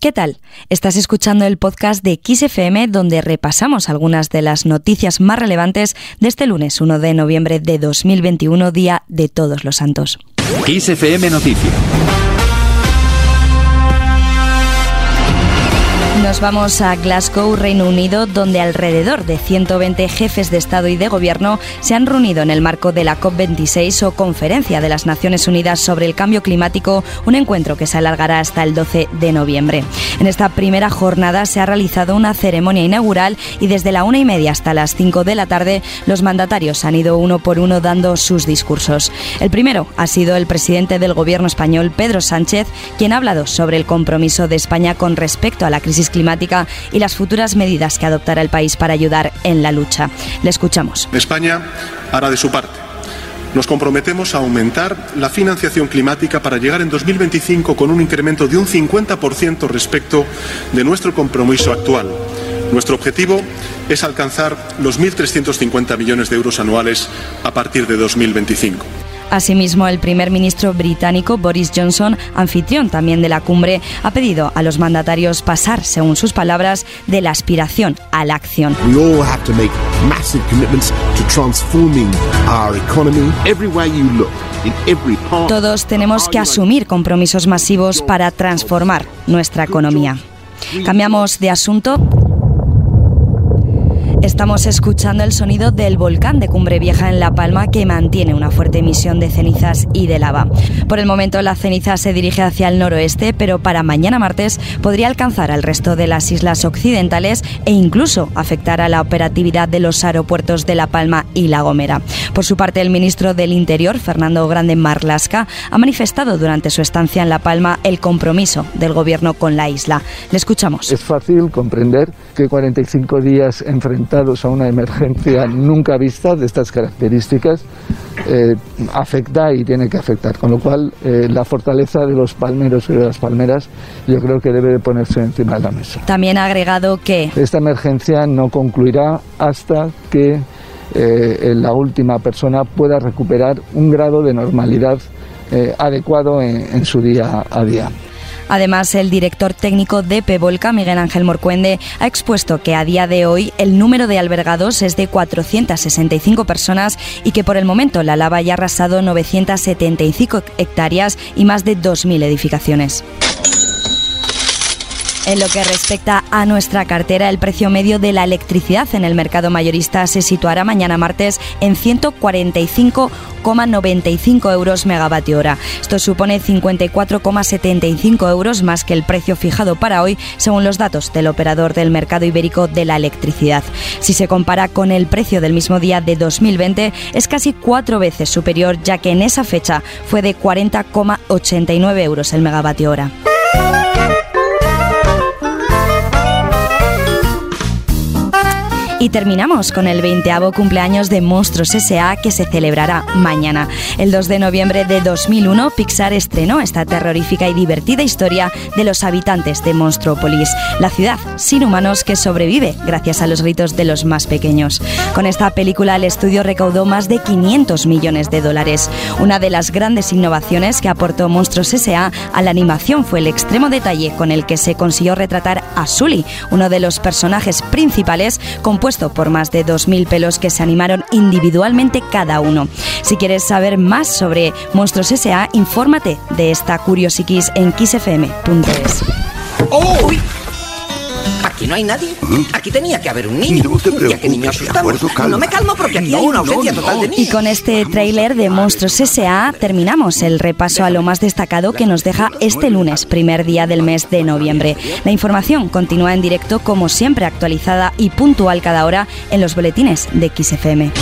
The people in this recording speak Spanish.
¿Qué tal? Estás escuchando el podcast de XFM donde repasamos algunas de las noticias más relevantes de este lunes 1 de noviembre de 2021, Día de Todos los Santos. XFM Noticias. Nos vamos a Glasgow, Reino Unido, donde alrededor de 120 jefes de Estado y de Gobierno se han reunido en el marco de la COP26 o Conferencia de las Naciones Unidas sobre el Cambio Climático, un encuentro que se alargará hasta el 12 de noviembre. En esta primera jornada se ha realizado una ceremonia inaugural y desde la una y media hasta las 5 de la tarde los mandatarios han ido uno por uno dando sus discursos. El primero ha sido el presidente del Gobierno español, Pedro Sánchez, quien ha hablado sobre el compromiso de España con respecto a la crisis climática y las futuras medidas que adoptará el país para ayudar en la lucha. Le escuchamos. España hará de su parte. Nos comprometemos a aumentar la financiación climática para llegar en 2025 con un incremento de un 50% respecto de nuestro compromiso actual. Nuestro objetivo es alcanzar los 1.350 millones de euros anuales a partir de 2025. Asimismo, el primer ministro británico Boris Johnson, anfitrión también de la cumbre, ha pedido a los mandatarios pasar, según sus palabras, de la aspiración a la acción. Todos tenemos que asumir compromisos masivos para transformar nuestra economía. Cambiamos de asunto. Estamos escuchando el sonido del volcán de Cumbre Vieja en La Palma que mantiene una fuerte emisión de cenizas y de lava. Por el momento la ceniza se dirige hacia el noroeste, pero para mañana martes podría alcanzar al resto de las islas occidentales e incluso afectar a la operatividad de los aeropuertos de La Palma y La Gomera. Por su parte, el ministro del Interior, Fernando Grande Marlasca, ha manifestado durante su estancia en La Palma el compromiso del gobierno con la isla. Le escuchamos. Es fácil comprender que 45 días enfrentados a una emergencia nunca vista de estas características eh, afecta y tiene que afectar. Con lo cual, eh, la fortaleza de los palmeros y de las palmeras yo creo que debe de ponerse encima de la mesa. También ha agregado que... Esta emergencia no concluirá hasta que eh, la última persona pueda recuperar un grado de normalidad adecuado en su día a día. Además, el director técnico de Pevolca, Miguel Ángel Morcuende, ha expuesto que a día de hoy el número de albergados es de 465 personas y que por el momento la lava ya ha arrasado 975 hectáreas y más de 2.000 edificaciones. En lo que respecta a nuestra cartera, el precio medio de la electricidad en el mercado mayorista se situará mañana martes en 145,95 euros megavatio hora. Esto supone 54,75 euros más que el precio fijado para hoy, según los datos del operador del mercado ibérico de la electricidad. Si se compara con el precio del mismo día de 2020, es casi cuatro veces superior, ya que en esa fecha fue de 40,89 euros el megavatio hora. Y terminamos con el 20 cumpleaños de Monstruos S.A. que se celebrará mañana. El 2 de noviembre de 2001, Pixar estrenó esta terrorífica y divertida historia de los habitantes de Monstruópolis, la ciudad sin humanos que sobrevive gracias a los gritos de los más pequeños. Con esta película, el estudio recaudó más de 500 millones de dólares. Una de las grandes innovaciones que aportó Monstruos S.A. a la animación fue el extremo detalle con el que se consiguió retratar a Sully, uno de los personajes principales por más de 2.000 pelos que se animaron individualmente cada uno. Si quieres saber más sobre Monstruos S.A., infórmate de esta Curiosiquis en kissfm.es. ¡Oh! Aquí no hay nadie. Aquí tenía que haber un niño. No te preocupes, que niño asustamos. no me calmo porque aquí hay una ausencia total de niños. Y con este tráiler de Monstruos S.A. terminamos el repaso a lo más destacado que nos deja este lunes, primer día del mes de noviembre. La información continúa en directo como siempre actualizada y puntual cada hora en los boletines de XFM.